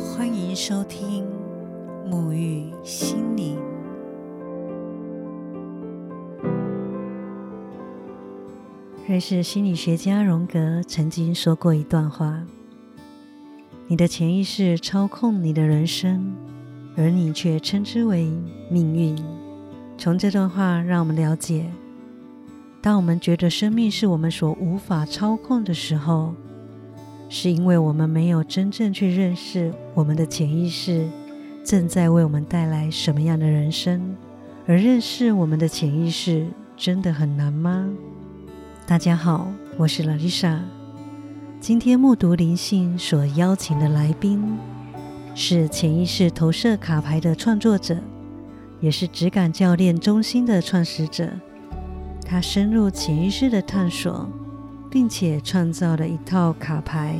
欢迎收听沐浴心灵。瑞士心理学家荣格曾经说过一段话：“你的潜意识操控你的人生，而你却称之为命运。”从这段话，让我们了解，当我们觉得生命是我们所无法操控的时候，是因为我们没有真正去认识我们的潜意识正在为我们带来什么样的人生。而认识我们的潜意识真的很难吗？大家好，我是 Lalisa。今天目读灵性所邀请的来宾是潜意识投射卡牌的创作者，也是质感教练中心的创始者。他深入潜意识的探索，并且创造了一套卡牌，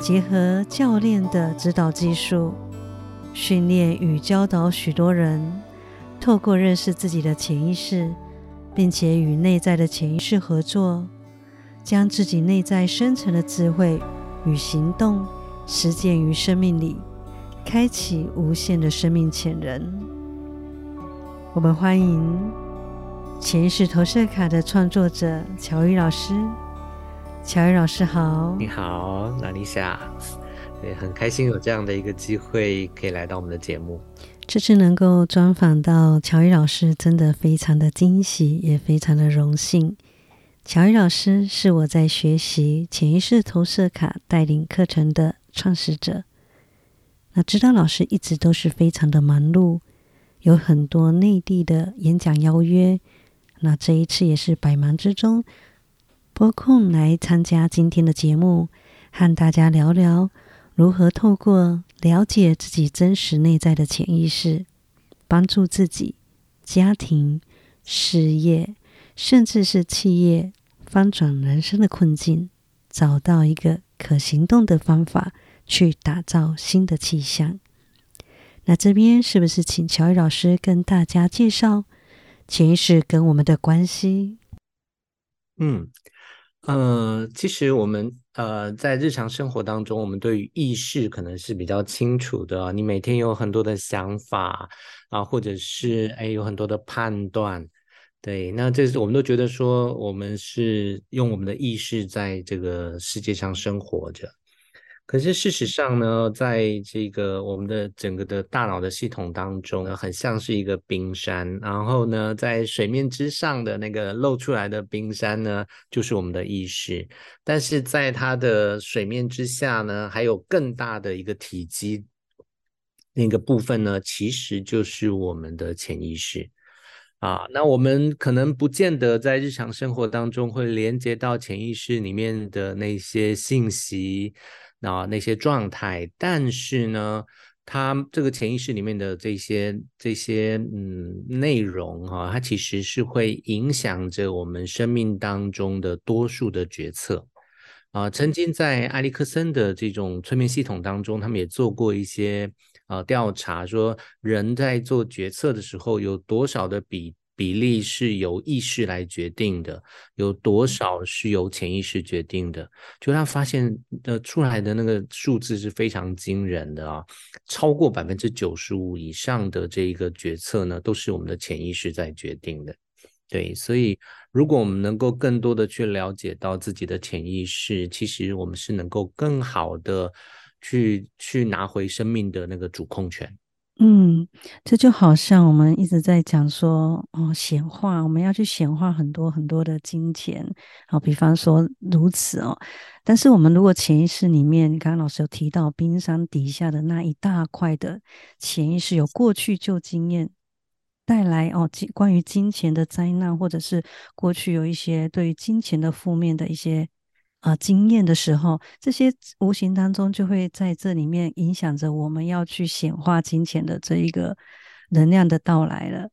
结合教练的指导技术，训练与教导许多人，透过认识自己的潜意识。并且与内在的潜意识合作，将自己内在深层的智慧与行动实践于生命里，开启无限的生命潜能。我们欢迎潜意识投射卡的创作者乔伊老师。乔伊老师好，你好，娜丽莎，对，很开心有这样的一个机会可以来到我们的节目。这次能够专访到乔伊老师，真的非常的惊喜，也非常的荣幸。乔伊老师是我在学习潜意识投射卡带领课程的创始者。那知道老师一直都是非常的忙碌，有很多内地的演讲邀约。那这一次也是百忙之中拨空来参加今天的节目，和大家聊聊如何透过。了解自己真实内在的潜意识，帮助自己、家庭、事业，甚至是企业翻转人生的困境，找到一个可行动的方法，去打造新的气象。那这边是不是请乔伊老师跟大家介绍潜意识跟我们的关系？嗯。呃，其实我们呃在日常生活当中，我们对于意识可能是比较清楚的。你每天有很多的想法啊，或者是哎有很多的判断，对，那这是我们都觉得说，我们是用我们的意识在这个世界上生活着。可是事实上呢，在这个我们的整个的大脑的系统当中，很像是一个冰山。然后呢，在水面之上的那个露出来的冰山呢，就是我们的意识。但是在它的水面之下呢，还有更大的一个体积，那个部分呢，其实就是我们的潜意识啊。那我们可能不见得在日常生活当中会连接到潜意识里面的那些信息。那那些状态，但是呢，它这个潜意识里面的这些这些嗯内容哈，它其实是会影响着我们生命当中的多数的决策啊。曾经在埃里克森的这种催眠系统当中，他们也做过一些啊调查，说人在做决策的时候有多少的比。比例是由意识来决定的，有多少是由潜意识决定的？就他发现的出来的那个数字是非常惊人的啊，超过百分之九十五以上的这一个决策呢，都是我们的潜意识在决定的。对，所以如果我们能够更多的去了解到自己的潜意识，其实我们是能够更好的去去拿回生命的那个主控权。嗯，这就好像我们一直在讲说，哦，显化，我们要去显化很多很多的金钱，好，比方说如此哦。但是我们如果潜意识里面，刚刚老师有提到冰山底下的那一大块的潜意识，有过去旧经验带来哦，关于金钱的灾难，或者是过去有一些对于金钱的负面的一些。啊，经验的时候，这些无形当中就会在这里面影响着我们要去显化金钱的这一个能量的到来了。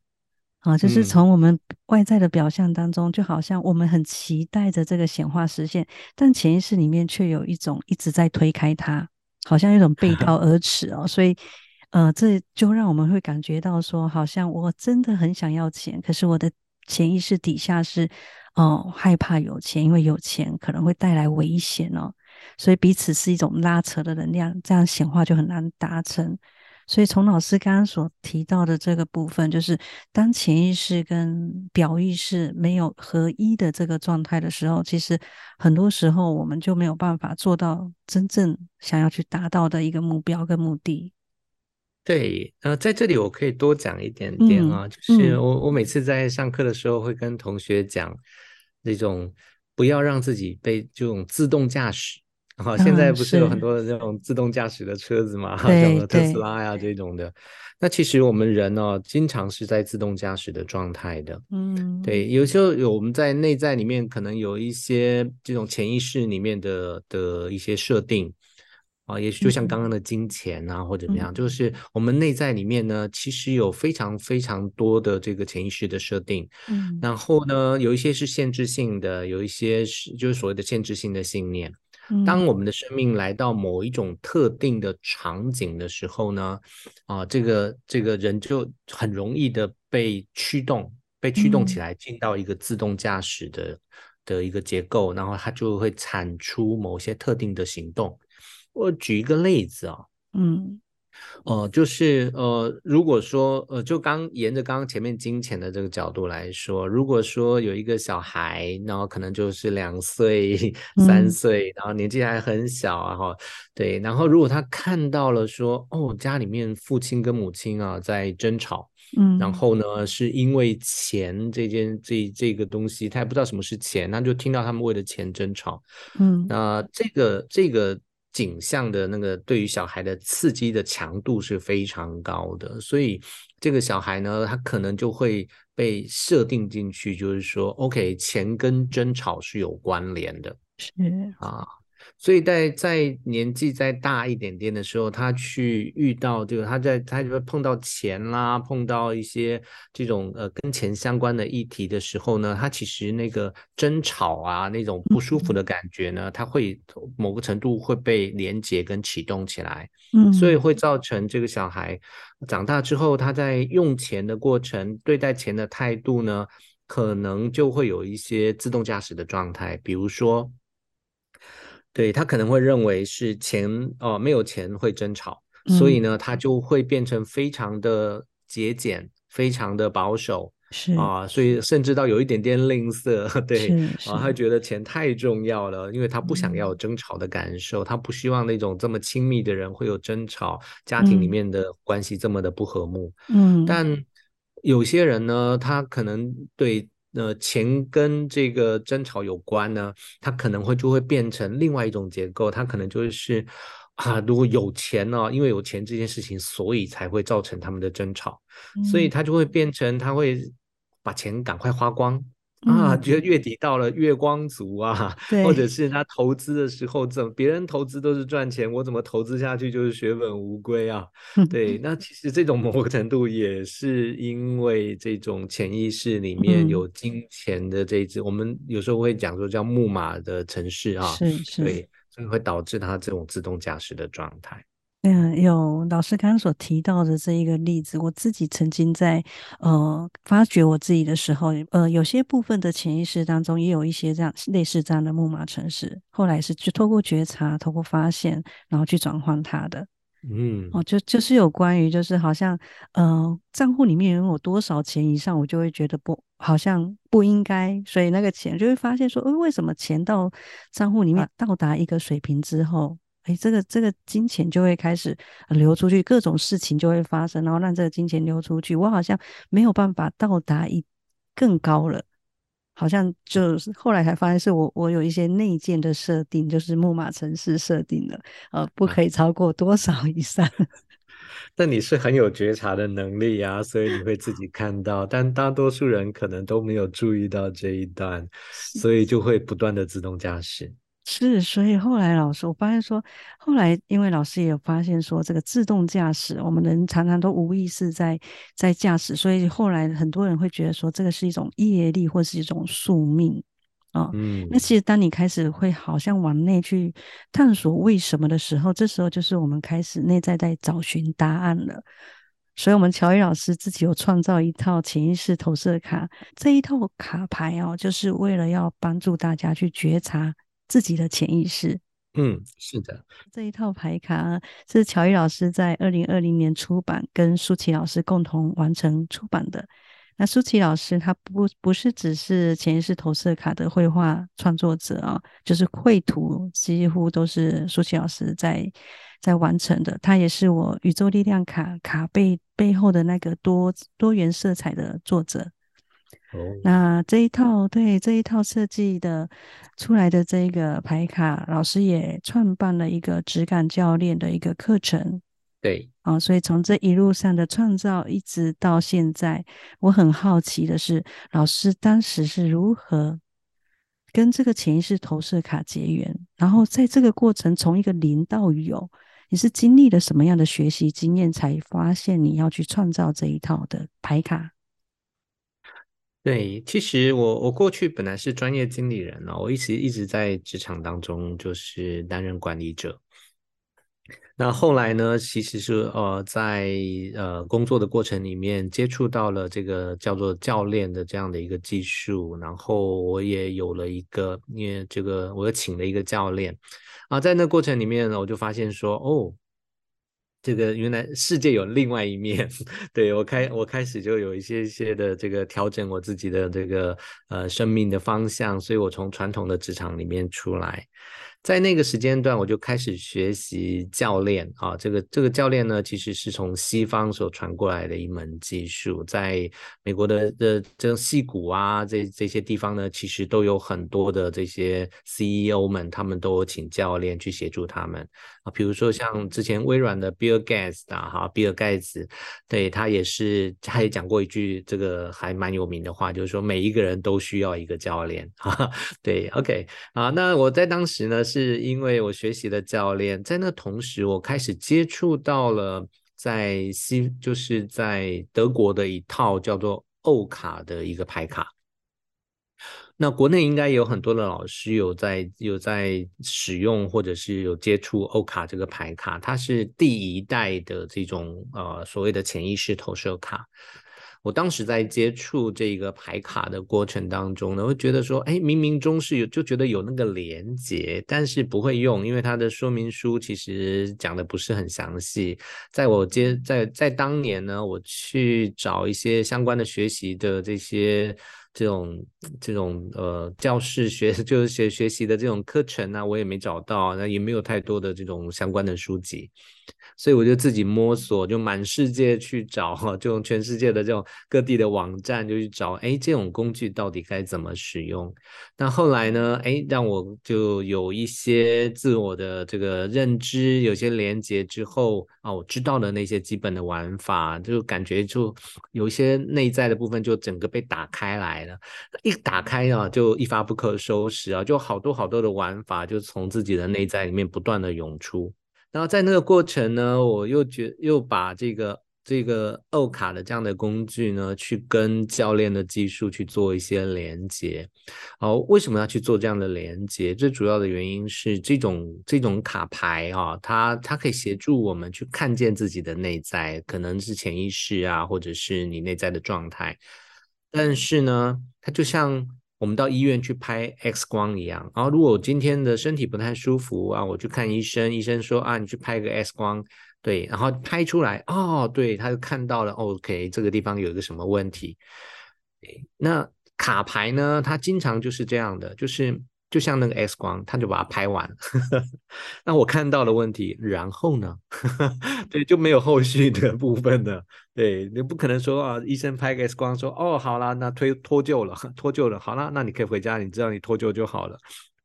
啊，就是从我们外在的表象当中，就好像我们很期待着这个显化实现，但潜意识里面却有一种一直在推开它，好像一种背道而驰哦。所以，呃，这就让我们会感觉到说，好像我真的很想要钱，可是我的潜意识底下是。哦，害怕有钱，因为有钱可能会带来危险哦。所以彼此是一种拉扯的能量，这样显化就很难达成。所以从老师刚刚所提到的这个部分，就是当潜意识跟表意识没有合一的这个状态的时候，其实很多时候我们就没有办法做到真正想要去达到的一个目标跟目的。对，呃，在这里我可以多讲一点点啊，就是我我每次在上课的时候会跟同学讲，那种不要让自己被这种自动驾驶，好，现在不是有很多的这种自动驾驶的车子嘛，像特斯拉呀这种的，那其实我们人呢，经常是在自动驾驶的状态的，嗯，对，有时候有我们在内在里面可能有一些这种潜意识里面的的一些设定。啊，也许就像刚刚的金钱啊，或者怎么样，就是我们内在里面呢，其实有非常非常多的这个潜意识的设定，嗯，然后呢，有一些是限制性的，有一些是就是所谓的限制性的信念。当我们的生命来到某一种特定的场景的时候呢，啊，这个这个人就很容易的被驱动，被驱动起来，进到一个自动驾驶的的一个结构，然后它就会产出某些特定的行动。我举一个例子啊，嗯，呃，就是呃，如果说呃，就刚沿着刚刚前面金钱的这个角度来说，如果说有一个小孩，然后可能就是两岁、三岁，然后年纪还很小啊，哈，对，然后如果他看到了说，哦，家里面父亲跟母亲啊在争吵，嗯，然后呢，是因为钱这件这这个东西，他也不知道什么是钱，那就听到他们为了钱争吵，嗯，那这个这个。景象的那个对于小孩的刺激的强度是非常高的，所以这个小孩呢，他可能就会被设定进去，就是说，OK，钱跟争吵是有关联的，是啊。所以在在年纪再大一点点的时候，他去遇到这个，他在他就会碰到钱啦，碰到一些这种呃跟钱相关的议题的时候呢，他其实那个争吵啊那种不舒服的感觉呢，他会某个程度会被连接跟启动起来，嗯，所以会造成这个小孩长大之后，他在用钱的过程、对待钱的态度呢，可能就会有一些自动驾驶的状态，比如说。对他可能会认为是钱哦，没有钱会争吵，所以呢，他就会变成非常的节俭，非常的保守，是啊，所以甚至到有一点点吝啬，对啊，他觉得钱太重要了，因为他不想要争吵的感受，他不希望那种这么亲密的人会有争吵，家庭里面的关系这么的不和睦，嗯，但有些人呢，他可能对。那钱跟这个争吵有关呢，它可能会就会变成另外一种结构，它可能就是啊，如果有钱呢，因为有钱这件事情，所以才会造成他们的争吵，所以它就会变成他会把钱赶快花光。啊，觉得月底到了，月光族啊，或者是他投资的时候，怎别人投资都是赚钱，我怎么投资下去就是血本无归啊？对，那其实这种某个程度也是因为这种潜意识里面有金钱的这一支，我们有时候会讲说叫木马的城市啊，是是，对，所以会导致他这种自动驾驶的状态。嗯，有老师刚刚所提到的这一个例子，我自己曾经在呃发掘我自己的时候，呃，有些部分的潜意识当中也有一些这样类似这样的木马城市，后来是去透过觉察、透过发现，然后去转换它的。嗯，哦，就就是有关于就是好像呃账户里面拥有多少钱以上，我就会觉得不好像不应该，所以那个钱就会发现说，呃，为什么钱到账户里面到达一个水平之后。哎，这个这个金钱就会开始流出去，各种事情就会发生，然后让这个金钱流出去。我好像没有办法到达一更高了，好像就是后来才发现是我我有一些内建的设定，就是木马城市设定的，呃，不可以超过多少 以上。但你是很有觉察的能力呀，所以你会自己看到，但大多数人可能都没有注意到这一段，所以就会不断的自动驾驶。是，所以后来老师我发现说，后来因为老师也有发现说，这个自动驾驶，我们人常常都无意识在在驾驶，所以后来很多人会觉得说，这个是一种业力或是一种宿命啊。嗯，那其实当你开始会好像往内去探索为什么的时候，这时候就是我们开始内在在找寻答案了。所以，我们乔伊老师自己有创造一套潜意识投射卡，这一套卡牌哦，就是为了要帮助大家去觉察。自己的潜意识，嗯，是的，这一套牌卡是乔伊老师在二零二零年出版，跟舒淇老师共同完成出版的。那舒淇老师他不不是只是潜意识投射卡的绘画创作者啊，就是绘图几乎都是舒淇老师在在完成的。他也是我宇宙力量卡卡背背后的那个多多元色彩的作者。那这一套对这一套设计的出来的这个牌卡，老师也创办了一个质感教练的一个课程。对，啊，所以从这一路上的创造一直到现在，我很好奇的是，老师当时是如何跟这个潜意识投射卡结缘，然后在这个过程从一个零到有，你是经历了什么样的学习经验，才发现你要去创造这一套的牌卡？对，其实我我过去本来是专业经理人哦，我一直一直在职场当中就是担任管理者。那后来呢，其实是呃在呃工作的过程里面接触到了这个叫做教练的这样的一个技术，然后我也有了一个，因为这个我又请了一个教练啊，在那过程里面呢，我就发现说哦。这个原来世界有另外一面，对我开我开始就有一些些的这个调整我自己的这个呃生命的方向，所以我从传统的职场里面出来。在那个时间段，我就开始学习教练啊，这个这个教练呢，其实是从西方所传过来的一门技术，在美国的的这种戏骨啊，这这些地方呢，其实都有很多的这些 CEO 们，他们都请教练去协助他们啊，比如说像之前微软的 Bill Gates 啊，哈，比尔盖茨，对他也是，他也讲过一句这个还蛮有名的话，就是说每一个人都需要一个教练，哈，对，OK，啊，那我在当时呢。是是因为我学习的教练，在那同时，我开始接触到了在西，就是在德国的一套叫做欧卡的一个牌卡。那国内应该有很多的老师有在有在使用，或者是有接触欧卡这个牌卡，它是第一代的这种呃所谓的潜意识投射卡。我当时在接触这个牌卡的过程当中呢，会觉得说，哎，冥冥中是有，就觉得有那个连接，但是不会用，因为它的说明书其实讲的不是很详细。在我接在在当年呢，我去找一些相关的学习的这些这种这种呃教室学 就是学学习的这种课程呢，我也没找到，那也没有太多的这种相关的书籍。所以我就自己摸索，就满世界去找哈，就全世界的这种各地的网站就去找，哎，这种工具到底该怎么使用？那后来呢，哎，让我就有一些自我的这个认知，有些连接之后啊，我知道的那些基本的玩法，就感觉就有一些内在的部分就整个被打开来了，一打开啊，就一发不可收拾啊，就好多好多的玩法就从自己的内在里面不断的涌出。然后在那个过程呢，我又觉又把这个这个欧卡的这样的工具呢，去跟教练的技术去做一些连接。哦，为什么要去做这样的连接？最主要的原因是这种这种卡牌啊，它它可以协助我们去看见自己的内在，可能是潜意识啊，或者是你内在的状态。但是呢，它就像。我们到医院去拍 X 光一样，然后如果我今天的身体不太舒服啊，我去看医生，医生说啊，你去拍个 X 光，对，然后拍出来，哦，对，他就看到了，OK，这个地方有一个什么问题。那卡牌呢，它经常就是这样的，就是就像那个 X 光，他就把它拍完，那我看到了问题，然后呢，对，就没有后续的部分了。对你不可能说啊，医生拍个 X 光说哦，好啦，那推脱臼了，脱臼了，好啦，那你可以回家，你知道你脱臼就好了，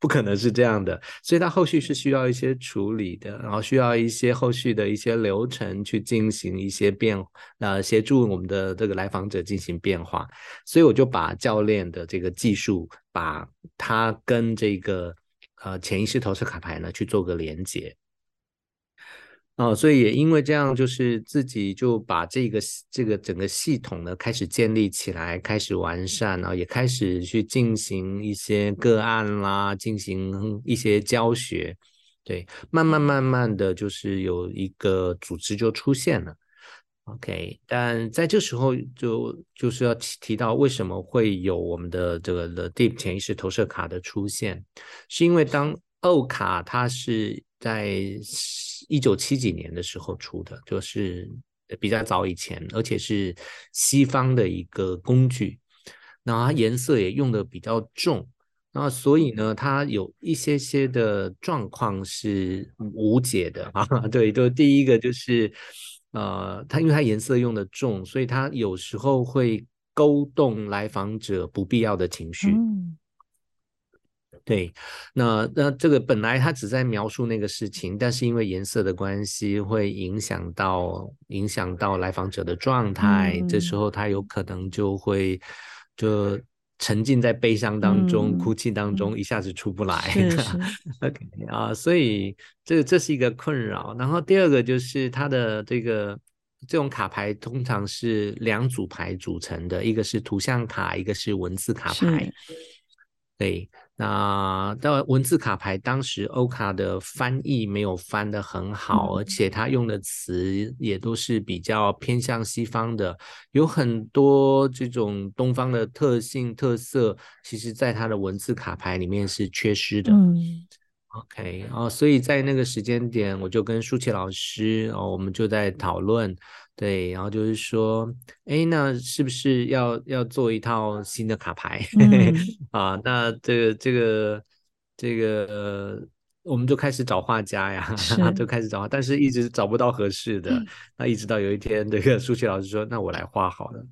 不可能是这样的，所以它后续是需要一些处理的，然后需要一些后续的一些流程去进行一些变，呃，协助我们的这个来访者进行变化，所以我就把教练的这个技术，把它跟这个呃潜意识投射卡牌呢去做个连接。哦，所以也因为这样，就是自己就把这个这个整个系统呢开始建立起来，开始完善，然后也开始去进行一些个案啦，进行一些教学，对，慢慢慢慢的就是有一个组织就出现了。OK，但在这时候就就是要提提到为什么会有我们的这个 The Deep 潜意识投射卡的出现，是因为当欧卡它是在一九七几年的时候出的，就是比较早以前，而且是西方的一个工具。那它颜色也用的比较重，那所以呢，它有一些些的状况是无解的 啊。对，就第一个就是，呃，它因为它颜色用的重，所以它有时候会勾动来访者不必要的情绪。对，那那这个本来他只在描述那个事情，但是因为颜色的关系，会影响到影响到来访者的状态，这时候他有可能就会就沉浸在悲伤当中、哭泣当中，一下子出不来。OK 啊，所以这这是一个困扰。然后第二个就是它的这个这种卡牌通常是两组牌组成的，一个是图像卡，一个是文字卡牌。对。那到文字卡牌，当时欧卡的翻译没有翻得很好，而且他用的词也都是比较偏向西方的，有很多这种东方的特性特色，其实在他的文字卡牌里面是缺失的。嗯，OK，哦，所以在那个时间点，我就跟舒淇老师哦，我们就在讨论。对，然后就是说，哎，那是不是要要做一套新的卡牌 啊？那这个这个这个，我们就开始找画家呀，就开始找，但是一直找不到合适的。那一直到有一天，这个数学老师说：“那我来画好了。”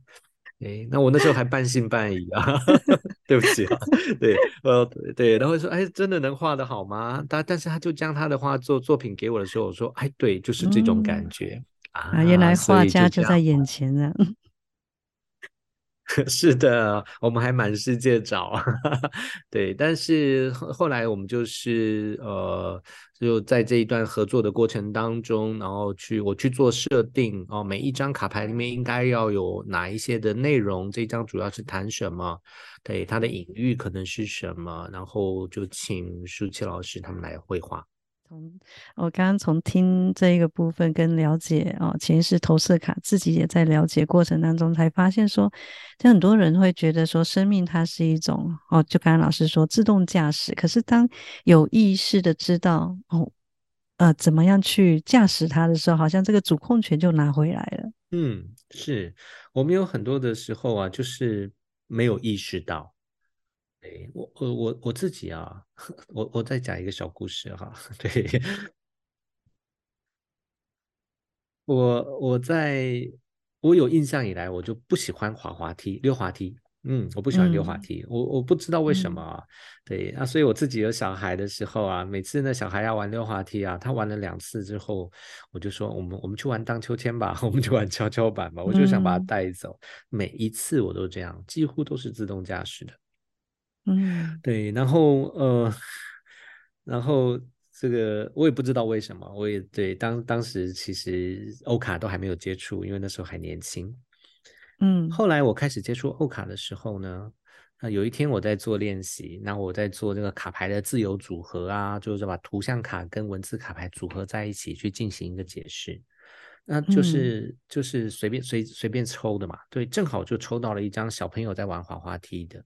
哎，那我那时候还半信半疑啊，对不起啊，对，呃，对，然后说：“哎，真的能画得好吗？”但但是他就将他的画作作品给我的时候，我说：“哎，对，就是这种感觉。”啊，原来画家就在眼前呢。是的，我们还满世界找，对。但是后来我们就是呃，就在这一段合作的过程当中，然后去我去做设定哦，每一张卡牌里面应该要有哪一些的内容，这张主要是谈什么，对，它的隐喻可能是什么，然后就请舒淇老师他们来绘画。从我刚刚从听这一个部分跟了解哦，潜意识投射卡自己也在了解过程当中，才发现说，就很多人会觉得说，生命它是一种哦，就刚刚老师说自动驾驶，可是当有意识的知道哦，呃，怎么样去驾驶它的时候，好像这个主控权就拿回来了。嗯，是我们有很多的时候啊，就是没有意识到。对我我我我自己啊，我我再讲一个小故事哈。对，我我在我有印象以来，我就不喜欢滑滑梯、溜滑梯。嗯，我不喜欢溜滑梯，我我不知道为什么。对啊，所以我自己有小孩的时候啊，每次那小孩要玩溜滑梯啊，他玩了两次之后，我就说我们我们去玩荡秋千吧，我们去玩跷跷板吧，我就想把他带走。每一次我都这样，几乎都是自动驾驶的。嗯，对，然后呃，然后这个我也不知道为什么，我也对当当时其实欧卡都还没有接触，因为那时候还年轻。嗯，后来我开始接触欧卡的时候呢，那有一天我在做练习，那我在做这个卡牌的自由组合啊，就是把图像卡跟文字卡牌组合在一起去进行一个解释，那就是就是随便随随便抽的嘛，对，正好就抽到了一张小朋友在玩滑滑梯的。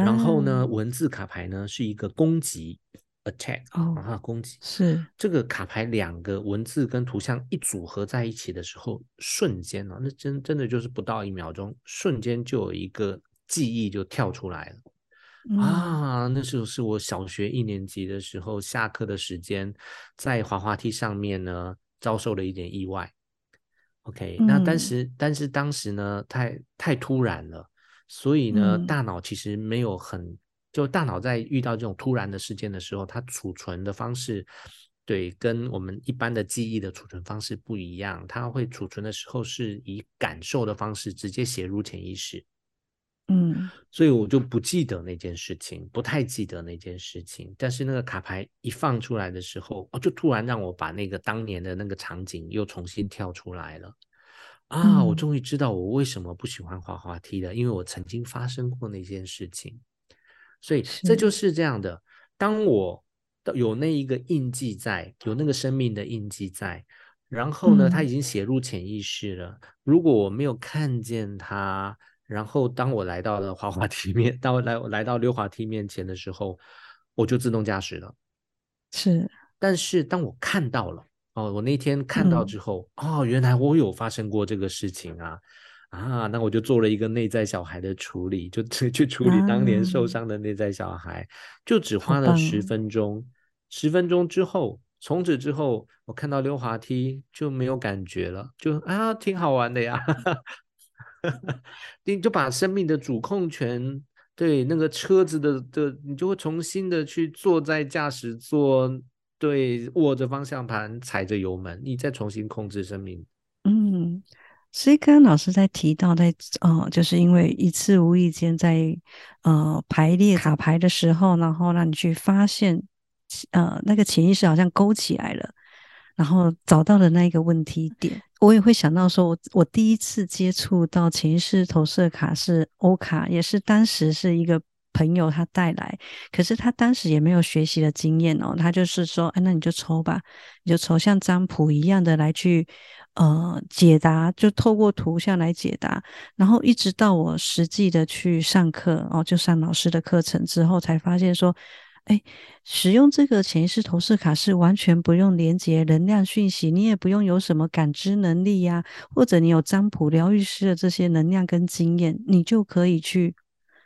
然后呢，文字卡牌呢是一个攻击，attack，啊，攻击是这个卡牌两个文字跟图像一组合在一起的时候，瞬间啊，那真真的就是不到一秒钟，瞬间就有一个记忆就跳出来了啊！那时候是我小学一年级的时候，下课的时间在滑滑梯上面呢，遭受了一点意外。OK，那但是但是当时呢，太太突然了。所以呢，大脑其实没有很，就大脑在遇到这种突然的事件的时候，它储存的方式，对，跟我们一般的记忆的储存方式不一样。它会储存的时候是以感受的方式直接写入潜意识。嗯，所以我就不记得那件事情，不太记得那件事情。但是那个卡牌一放出来的时候，哦，就突然让我把那个当年的那个场景又重新跳出来了。啊，我终于知道我为什么不喜欢滑滑梯了，因为我曾经发生过那件事情，所以这就是这样的。当我有那一个印记在，有那个生命的印记在，然后呢，它已经写入潜意识了。如果我没有看见它，然后当我来到了滑滑梯面，当我来来到溜滑梯面前的时候，我就自动驾驶了。是。但是当我看到了哦，我那天看到之后，哦，原来我有发生过这个事情啊啊，那我就做了一个内在小孩的处理，就 去处理当年受伤的内在小孩，就只花了十分钟。十分钟之后，从此之后，我看到溜滑梯就没有感觉了，就啊，挺好玩的呀。你就把生命的主控权，对那个车子的的，你就会重新的去坐在驾驶座。对，握着方向盘，踩着油门，你再重新控制生命。嗯，所以刚刚老师在提到，在呃，就是因为一次无意间在呃排列卡牌的时候，然后让你去发现，呃，那个潜意识好像勾起来了，然后找到了那一个问题点。我也会想到说，我我第一次接触到潜意识投射卡是欧卡，也是当时是一个。朋友他带来，可是他当时也没有学习的经验哦，他就是说，哎，那你就抽吧，你就抽像占卜一样的来去呃解答，就透过图像来解答，然后一直到我实际的去上课哦，就上老师的课程之后，才发现说，哎，使用这个潜意识投射卡是完全不用连接能量讯息，你也不用有什么感知能力呀，或者你有占卜疗愈师的这些能量跟经验，你就可以去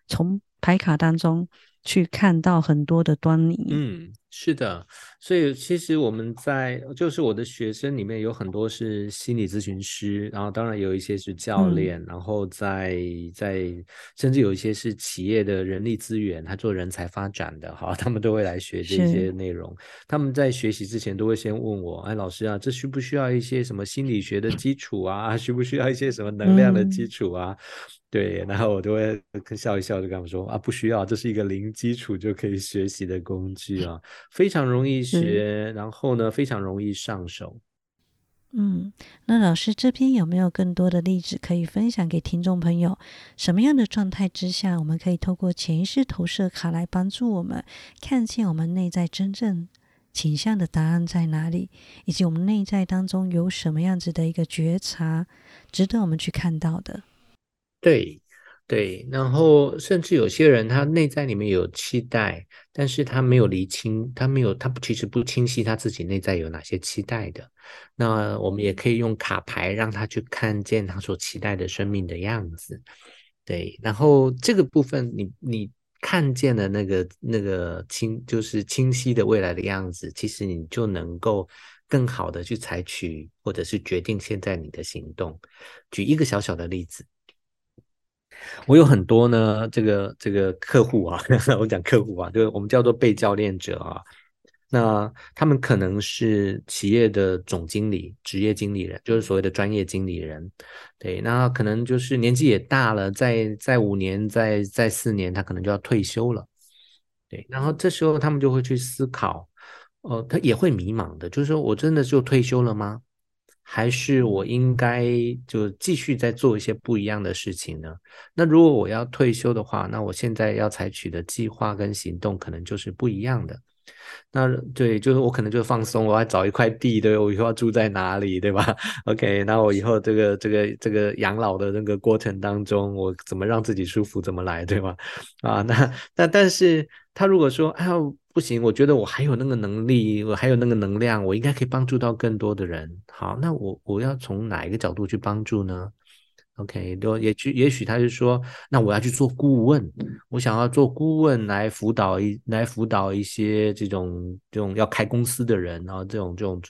从。牌卡当中去看到很多的端倪。嗯，是的，所以其实我们在就是我的学生里面有很多是心理咨询师，然后当然有一些是教练，然后在在甚至有一些是企业的人力资源，他做人才发展的，哈，他们都会来学这些内容。他们在学习之前都会先问我，哎，老师啊，这需不需要一些什么心理学的基础啊？需不需要一些什么能量的基础啊？对，然后我就会笑一笑，就跟他们说啊，不需要，这是一个零基础就可以学习的工具啊，非常容易学，然后呢，非常容易上手。嗯，那老师这边有没有更多的例子可以分享给听众朋友？什么样的状态之下，我们可以透过潜意识投射卡来帮助我们看见我们内在真正倾向的答案在哪里，以及我们内在当中有什么样子的一个觉察，值得我们去看到的？对，对，然后甚至有些人他内在里面有期待，但是他没有厘清，他没有，他其实不清晰他自己内在有哪些期待的。那我们也可以用卡牌让他去看见他所期待的生命的样子。对，然后这个部分，你你看见了那个那个清，就是清晰的未来的样子，其实你就能够更好的去采取或者是决定现在你的行动。举一个小小的例子。我有很多呢，这个这个客户啊，我讲客户啊，就是我们叫做被教练者啊。那他们可能是企业的总经理、职业经理人，就是所谓的专业经理人。对，那可能就是年纪也大了，在在五年、在在四年，他可能就要退休了。对，然后这时候他们就会去思考，哦，他也会迷茫的，就是说我真的就退休了吗？还是我应该就继续在做一些不一样的事情呢？那如果我要退休的话，那我现在要采取的计划跟行动可能就是不一样的。那对，就是我可能就放松，我要找一块地，对我以后要住在哪里，对吧？OK，那我以后这个这个这个养老的那个过程当中，我怎么让自己舒服怎么来，对吧？啊，那那但是他如果说，哎呦。不行，我觉得我还有那个能力，我还有那个能量，我应该可以帮助到更多的人。好，那我我要从哪一个角度去帮助呢？OK，都也许也许他就说，那我要去做顾问，我想要做顾问来辅导一来辅导一些这种这种要开公司的人，然后这种这种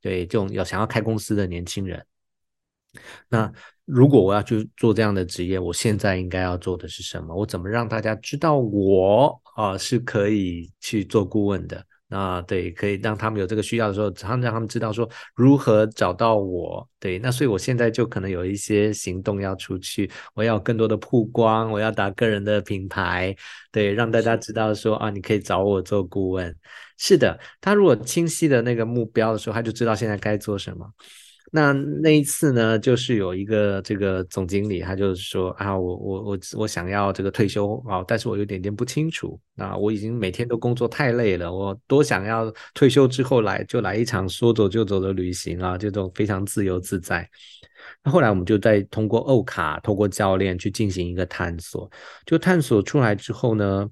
对这种要想要开公司的年轻人。那如果我要去做这样的职业，我现在应该要做的是什么？我怎么让大家知道我啊是可以去做顾问的？那对，可以让他们有这个需要的时候，常让他们知道说如何找到我。对，那所以我现在就可能有一些行动要出去，我要更多的曝光，我要打个人的品牌，对，让大家知道说啊，你可以找我做顾问。是的，他如果清晰的那个目标的时候，他就知道现在该做什么。那那一次呢，就是有一个这个总经理，他就是说啊，我我我我想要这个退休啊，但是我有点点不清楚。啊我已经每天都工作太累了，我多想要退休之后来就来一场说走就走的旅行啊，这种非常自由自在。那后来我们就在通过欧卡，通过教练去进行一个探索。就探索出来之后呢，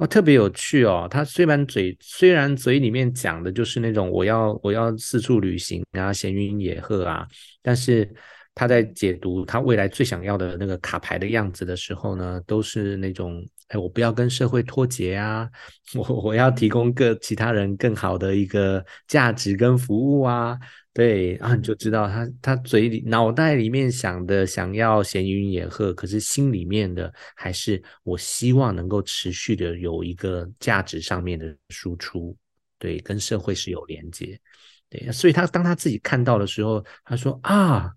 哦，特别有趣哦。他虽然嘴虽然嘴里面讲的就是那种我要我要四处旅行啊，闲云野鹤啊，但是他在解读他未来最想要的那个卡牌的样子的时候呢，都是那种哎，我不要跟社会脱节啊，我我要提供个其他人更好的一个价值跟服务啊。对，然后你就知道他他嘴里脑袋里面想的想要闲云野鹤，可是心里面的还是我希望能够持续的有一个价值上面的输出，对，跟社会是有连接，对，所以他当他自己看到的时候，他说啊，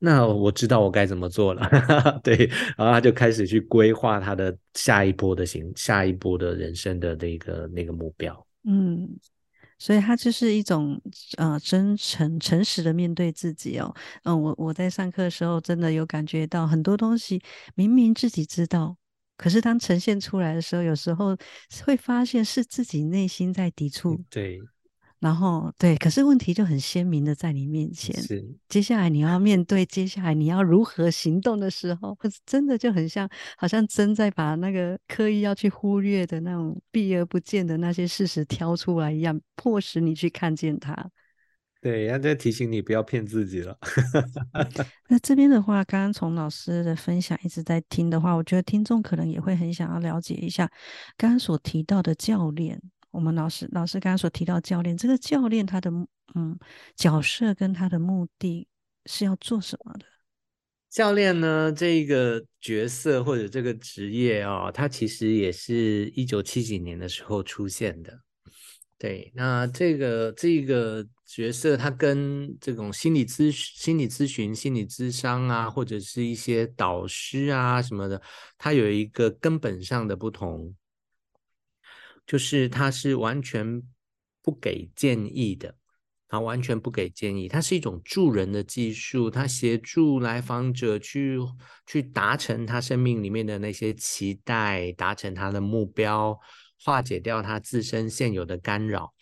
那我知道我该怎么做了，对，然后他就开始去规划他的下一波的行，下一波的人生的那个那个目标，嗯。所以它就是一种呃真诚、诚实的面对自己哦。嗯，我我在上课的时候真的有感觉到很多东西，明明自己知道，可是当呈现出来的时候，有时候会发现是自己内心在抵触。对。然后对，可是问题就很鲜明的在你面前。是，接下来你要面对，接下来你要如何行动的时候，真的就很像，好像真在把那个刻意要去忽略的那种避而不见的那些事实挑出来一样，迫使你去看见它。对，要在提醒你不要骗自己了。那这边的话，刚刚从老师的分享一直在听的话，我觉得听众可能也会很想要了解一下刚刚所提到的教练。我们老师老师刚刚所提到教练，这个教练他的嗯角色跟他的目的是要做什么的？教练呢，这个角色或者这个职业啊，他其实也是一九七几年的时候出现的。对，那这个这个角色，他跟这种心理咨询心理咨询、心理咨商啊，或者是一些导师啊什么的，他有一个根本上的不同。就是他是完全不给建议的，它完全不给建议，它是一种助人的技术，它协助来访者去去达成他生命里面的那些期待，达成他的目标，化解掉他自身现有的干扰，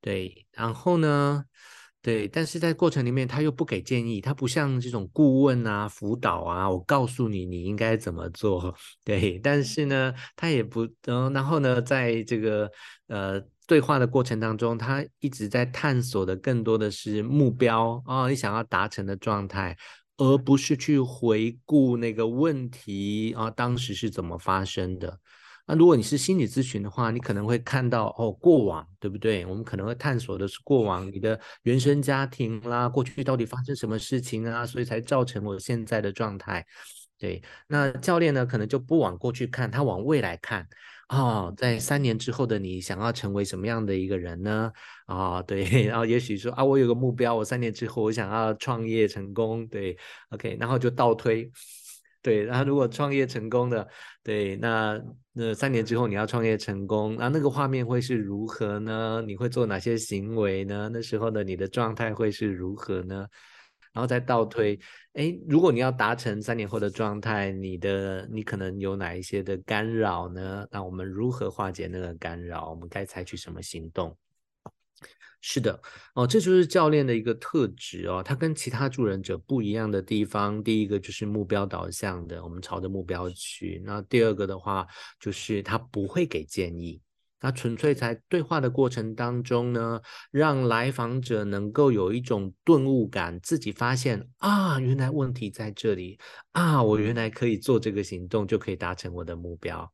对，然后呢？对，但是在过程里面，他又不给建议，他不像这种顾问啊、辅导啊，我告诉你你应该怎么做。对，但是呢，他也不，嗯，然后呢，在这个呃对话的过程当中，他一直在探索的更多的是目标啊，你想要达成的状态，而不是去回顾那个问题啊，当时是怎么发生的。那如果你是心理咨询的话，你可能会看到哦，过往对不对？我们可能会探索的是过往你的原生家庭啦，过去到底发生什么事情啊，所以才造成我现在的状态。对，那教练呢，可能就不往过去看，他往未来看啊，在三年之后的你想要成为什么样的一个人呢？啊，对，然后也许说啊，我有个目标，我三年之后我想要创业成功，对，OK，然后就倒推。对，然后如果创业成功的，对，那那三年之后你要创业成功，那那个画面会是如何呢？你会做哪些行为呢？那时候的你的状态会是如何呢？然后再倒推，哎，如果你要达成三年后的状态，你的你可能有哪一些的干扰呢？那我们如何化解那个干扰？我们该采取什么行动？是的，哦，这就是教练的一个特质哦。他跟其他助人者不一样的地方，第一个就是目标导向的，我们朝着目标去。那第二个的话，就是他不会给建议，他纯粹在对话的过程当中呢，让来访者能够有一种顿悟感，自己发现啊，原来问题在这里啊，我原来可以做这个行动，就可以达成我的目标。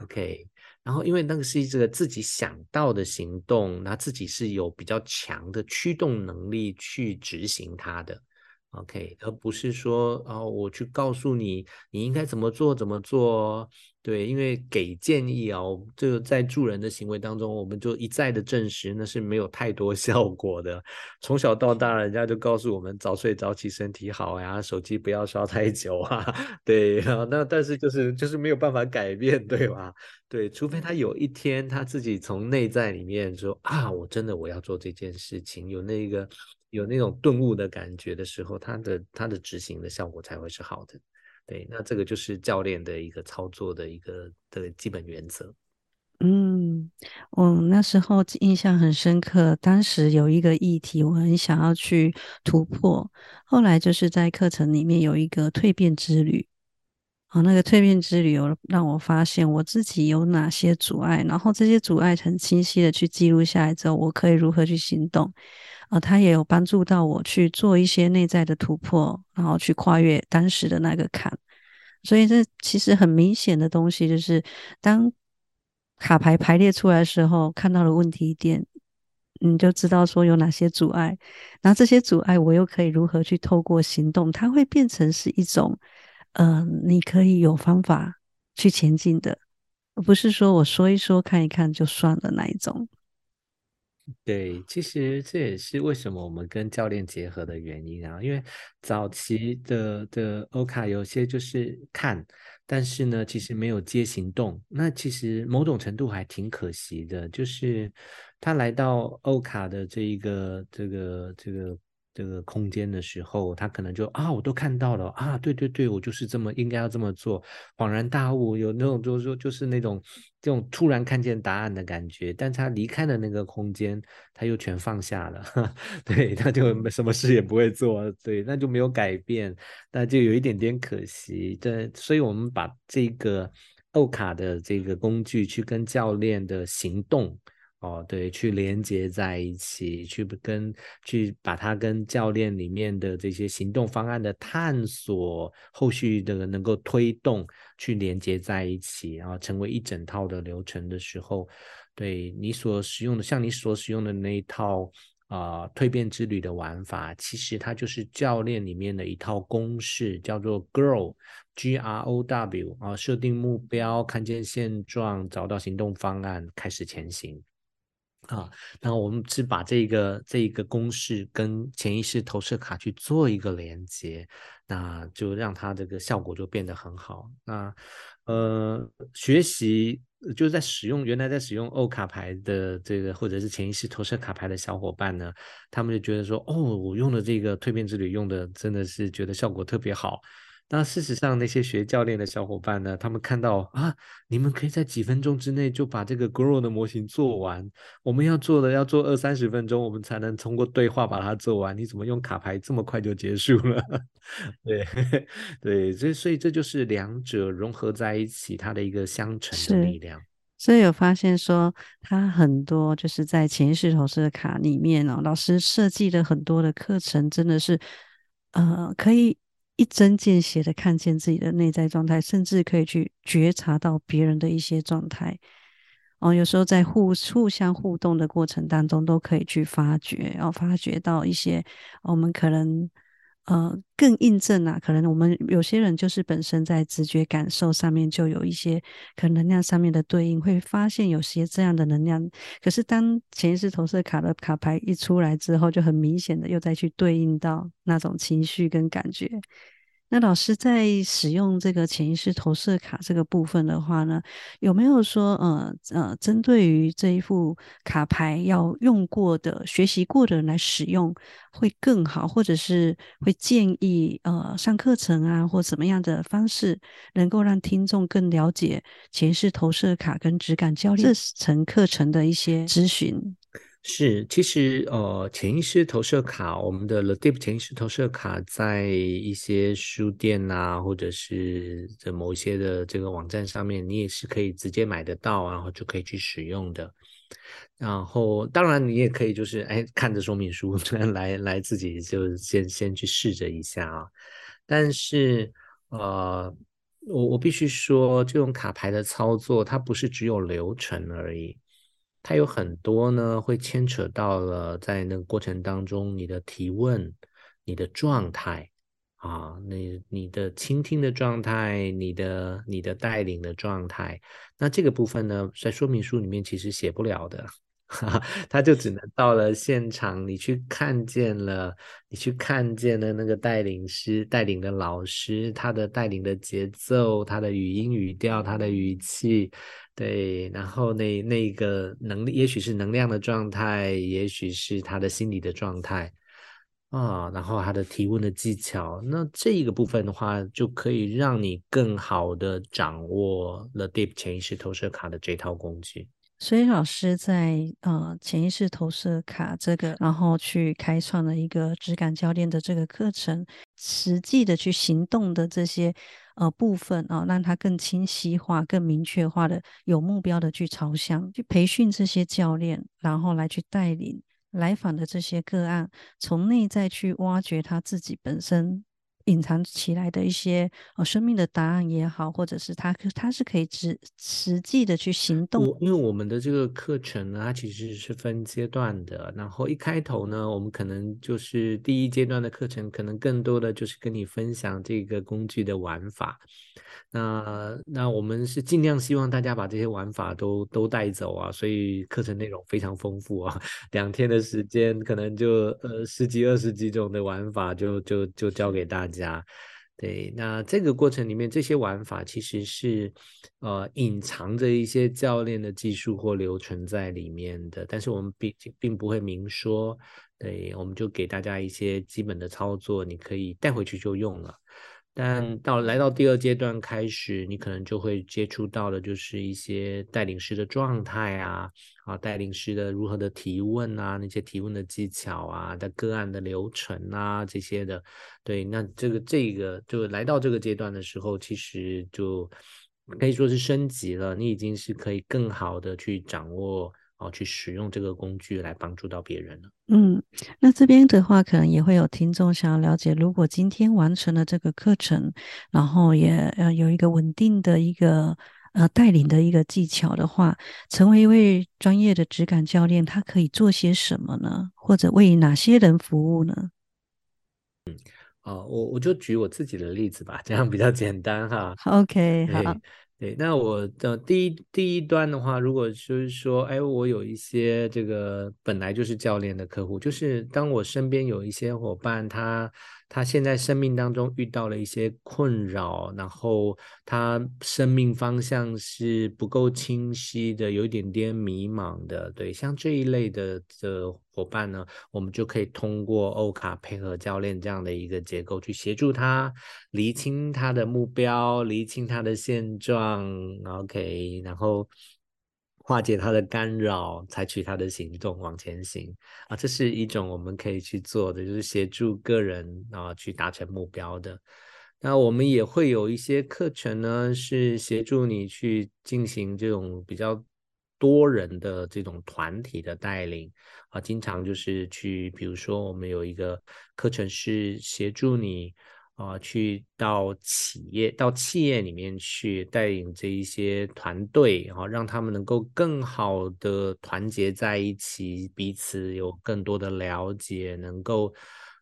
OK。然后，因为那个是一个自己想到的行动，那自己是有比较强的驱动能力去执行它的，OK，而不是说哦，我去告诉你你应该怎么做怎么做。对，因为给建议啊，就在助人的行为当中，我们就一再的证实那是没有太多 效果的。从小到大，人家就告诉我们早睡早起身体好呀，手机不要刷太久啊。对啊，那但是就是就是没有办法改变，对吧？对，除非他有一天他自己从内在里面说啊，我真的我要做这件事情，有那个有那种顿悟的感觉的时候，他的他的执行的效果才会是好的。对，那这个就是教练的一个操作的一个的基本原则。嗯，我那时候印象很深刻，当时有一个议题，我很想要去突破。后来就是在课程里面有一个蜕变之旅，啊，那个蜕变之旅有让我发现我自己有哪些阻碍，然后这些阻碍很清晰的去记录下来之后，我可以如何去行动？啊，它也有帮助到我去做一些内在的突破，然后去跨越当时的那个坎。所以这其实很明显的东西，就是当卡牌排列出来的时候，看到了问题点，你就知道说有哪些阻碍，然后这些阻碍我又可以如何去透过行动，它会变成是一种。嗯，你可以有方法去前进的，不是说我说一说看一看就算了那一种。对，其实这也是为什么我们跟教练结合的原因啊，因为早期的的欧卡有些就是看，但是呢，其实没有接行动，那其实某种程度还挺可惜的，就是他来到欧卡的这一个这个这个。这个空间的时候，他可能就啊，我都看到了啊，对对对，我就是这么应该要这么做，恍然大悟，有那种就是说就是那种这种突然看见答案的感觉。但他离开了那个空间，他又全放下了，对，他就什么事也不会做，对，那就没有改变，那就有一点点可惜。对，所以我们把这个欧卡的这个工具去跟教练的行动。哦，对，去连接在一起，去跟去把它跟教练里面的这些行动方案的探索，后续的能够推动去连接在一起，然后成为一整套的流程的时候，对你所使用的，像你所使用的那一套啊蜕变之旅的玩法，其实它就是教练里面的一套公式，叫做 Grow，G R O W 啊，设定目标，看见现状，找到行动方案，开始前行。啊，那我们是把这个这一个公式跟潜意识投射卡去做一个连接，那就让它这个效果就变得很好。那呃，学习就是在使用原来在使用欧卡牌的这个或者是潜意识投射卡牌的小伙伴呢，他们就觉得说，哦，我用的这个蜕变之旅用的真的是觉得效果特别好。那事实上，那些学教练的小伙伴呢？他们看到啊，你们可以在几分钟之内就把这个 Grow 的模型做完。我们要做的要做二三十分钟，我们才能通过对话把它做完。你怎么用卡牌这么快就结束了？对 对，所以所以这就是两者融合在一起，它的一个相乘的力量。所以有发现说，他很多就是在潜意识投射卡里面哦，老师设计的很多的课程，真的是呃可以。一针见血的看见自己的内在状态，甚至可以去觉察到别人的一些状态。哦，有时候在互互相互动的过程当中，都可以去发掘，然后发掘到一些我们可能呃更印证啊，可能我们有些人就是本身在直觉感受上面就有一些可能能量上面的对应，会发现有些这样的能量。可是当潜意识投射卡的卡牌一出来之后，就很明显的又再去对应到那种情绪跟感觉。那老师在使用这个潜意识投射卡这个部分的话呢，有没有说呃呃，针对于这一副卡牌要用过的、学习过的人来使用会更好，或者是会建议呃上课程啊，或怎么样的方式，能够让听众更了解潜意识投射卡跟质感教练这层课程的一些咨询？是，其实呃，潜意识投射卡，我们的 The Deep 潜意识投射卡，在一些书店啊，或者是在某一些的这个网站上面，你也是可以直接买得到，然后就可以去使用的。然后，当然你也可以就是哎，看着说明书 来来自己就先先去试着一下啊。但是呃，我我必须说，这种卡牌的操作，它不是只有流程而已。它有很多呢，会牵扯到了在那个过程当中，你的提问、你的状态啊，你你的倾听的状态、你的你的带领的状态，那这个部分呢，在说明书里面其实写不了的。他就只能到了现场，你去看见了，你去看见了那个带领师带领的老师，他的带领的节奏，他的语音语调，他的语气，对，然后那那个能力，也许是能量的状态，也许是他的心理的状态啊，然后他的提问的技巧，那这一个部分的话，就可以让你更好的掌握了 Deep 潜意识投射卡的这套工具。所以老师在呃潜意识投射卡这个，然后去开创了一个质感教练的这个课程，实际的去行动的这些呃部分啊，让他更清晰化、更明确化的有目标的去朝向，去培训这些教练，然后来去带领来访的这些个案，从内在去挖掘他自己本身。隐藏起来的一些呃生命的答案也好，或者是他他是可以实实际的去行动。因为我们的这个课程呢，它其实是分阶段的。然后一开头呢，我们可能就是第一阶段的课程，可能更多的就是跟你分享这个工具的玩法。那那我们是尽量希望大家把这些玩法都都带走啊，所以课程内容非常丰富啊，两天的时间可能就呃十几二十几种的玩法就就就教给大家。对，那这个过程里面这些玩法其实是呃隐藏着一些教练的技术或流程在里面的，但是我们并并不会明说。对，我们就给大家一些基本的操作，你可以带回去就用了。但到来到第二阶段开始，你可能就会接触到的，就是一些带领师的状态啊，啊，带领师的如何的提问啊，那些提问的技巧啊，的个案的流程啊，这些的，对，那这个这个就来到这个阶段的时候，其实就可以说是升级了，你已经是可以更好的去掌握。哦，去使用这个工具来帮助到别人了。嗯，那这边的话，可能也会有听众想要了解，如果今天完成了这个课程，然后也呃有一个稳定的一个呃带领的一个技巧的话，成为一位专业的质感教练，他可以做些什么呢？或者为哪些人服务呢？嗯，哦，我我就举我自己的例子吧，这样比较简单哈。OK，好。对，那我的第一第一端的话，如果就是说，哎，我有一些这个本来就是教练的客户，就是当我身边有一些伙伴，他他现在生命当中遇到了一些困扰，然后他生命方向是不够清晰的，有一点点迷茫的。对，像这一类的的伙伴呢，我们就可以通过欧卡配合教练这样的一个结构，去协助他厘清他的目标，厘清他的现状。OK，然后。化解他的干扰，采取他的行动往前行啊，这是一种我们可以去做的，就是协助个人啊去达成目标的。那我们也会有一些课程呢，是协助你去进行这种比较多人的这种团体的带领啊，经常就是去，比如说我们有一个课程是协助你。啊，去到企业，到企业里面去带领这一些团队，然后让他们能够更好的团结在一起，彼此有更多的了解，能够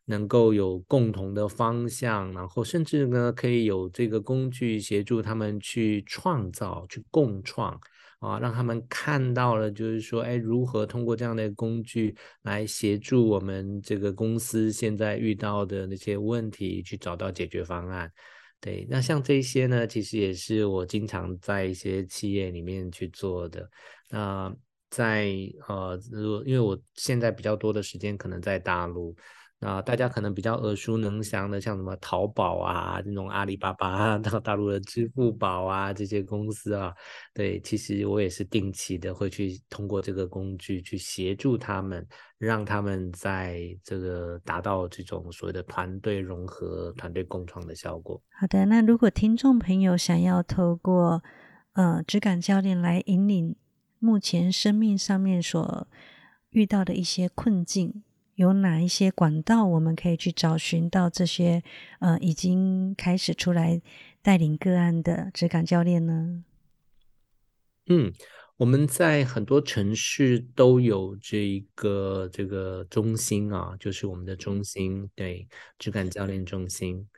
能够有共同的方向，然后甚至呢，可以有这个工具协助他们去创造，去共创。啊，让他们看到了，就是说，哎，如何通过这样的工具来协助我们这个公司现在遇到的那些问题，去找到解决方案。对，那像这些呢，其实也是我经常在一些企业里面去做的。那在呃，如果因为我现在比较多的时间可能在大陆。啊，大家可能比较耳熟能详的，像什么淘宝啊，这种阿里巴巴啊，到大陆的支付宝啊，这些公司啊，对，其实我也是定期的会去通过这个工具去协助他们，让他们在这个达到这种所谓的团队融合、团队共创的效果。好的，那如果听众朋友想要透过呃质感教练来引领目前生命上面所遇到的一些困境。有哪一些管道我们可以去找寻到这些呃已经开始出来带领个案的质感教练呢？嗯，我们在很多城市都有这一个这个中心啊，就是我们的中心，对，质感教练中心。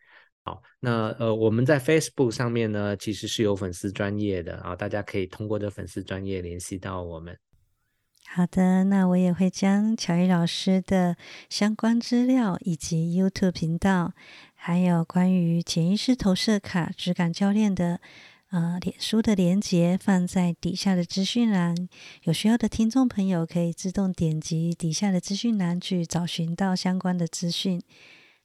好，那呃我们在 Facebook 上面呢，其实是有粉丝专业的啊，大家可以通过这粉丝专业联系到我们。好的，那我也会将乔伊老师的相关资料，以及 YouTube 频道，还有关于潜意识投射卡质感教练的呃脸书的连接放在底下的资讯栏。有需要的听众朋友可以自动点击底下的资讯栏去找寻到相关的资讯。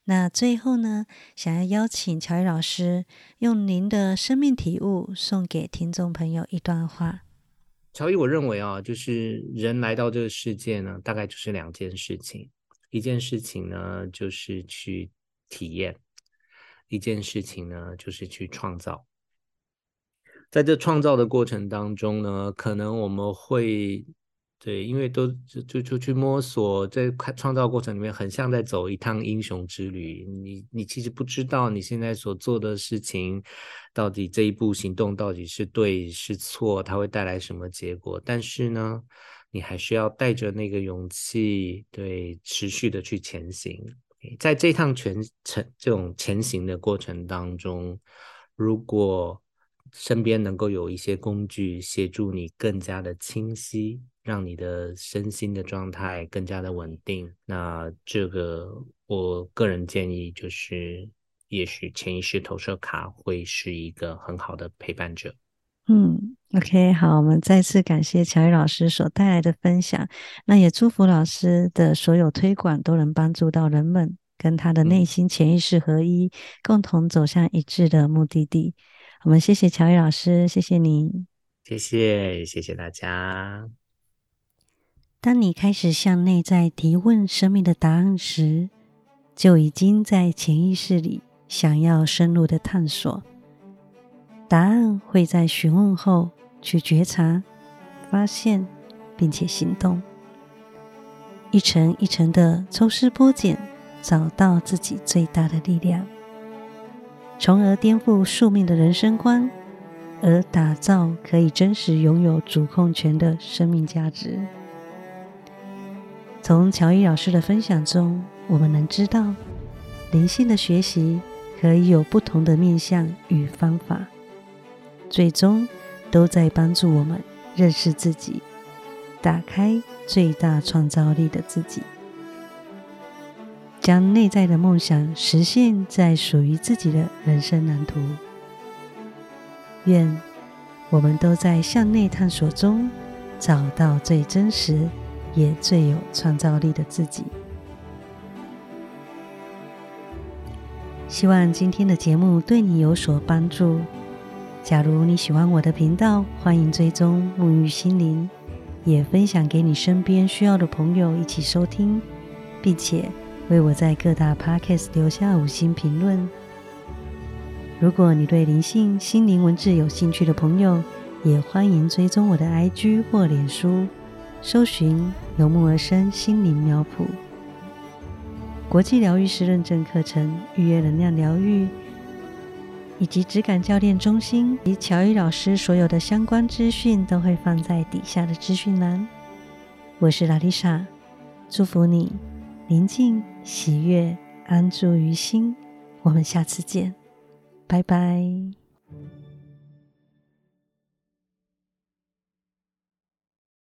那最后呢，想要邀请乔伊老师用您的生命体悟送给听众朋友一段话。乔伊，我认为啊，就是人来到这个世界呢，大概就是两件事情。一件事情呢，就是去体验；一件事情呢，就是去创造。在这创造的过程当中呢，可能我们会对，因为都就就就去摸索，在创造过程里面，很像在走一趟英雄之旅。你你其实不知道你现在所做的事情，到底这一步行动到底是对是错，它会带来什么结果？但是呢，你还是要带着那个勇气，对，持续的去前行。在这趟全程这种前行的过程当中，如果身边能够有一些工具协助你更加的清晰，让你的身心的状态更加的稳定，那这个我个人建议就是，也许潜意识投射卡会是一个很好的陪伴者。嗯，OK，好，我们再次感谢乔宇老师所带来的分享，那也祝福老师的所有推广都能帮助到人们跟他的内心潜意识合一，共同走向一致的目的地。我们谢谢乔宇老师，谢谢您，谢谢，谢谢大家。当你开始向内在提问生命的答案时，就已经在潜意识里想要深入的探索。答案会在询问后去觉察、发现，并且行动，一层一层的抽丝剥茧，找到自己最大的力量，从而颠覆宿命的人生观，而打造可以真实拥有主控权的生命价值。从乔伊老师的分享中，我们能知道，灵性的学习可以有不同的面向与方法。最终都在帮助我们认识自己，打开最大创造力的自己，将内在的梦想实现在属于自己的人生蓝图。愿我们都在向内探索中找到最真实也最有创造力的自己。希望今天的节目对你有所帮助。假如你喜欢我的频道，欢迎追踪沐浴心灵，也分享给你身边需要的朋友一起收听，并且为我在各大 podcast 留下五星评论。如果你对灵性、心灵文字有兴趣的朋友，也欢迎追踪我的 IG 或脸书，搜寻“由木而生心灵苗圃”国际疗愈师认证课程，预约能量疗愈。以及质感教练中心及乔伊老师所有的相关资讯都会放在底下的资讯栏。我是拉丽莎，祝福你宁静、喜悦、安住于心。我们下次见，拜拜。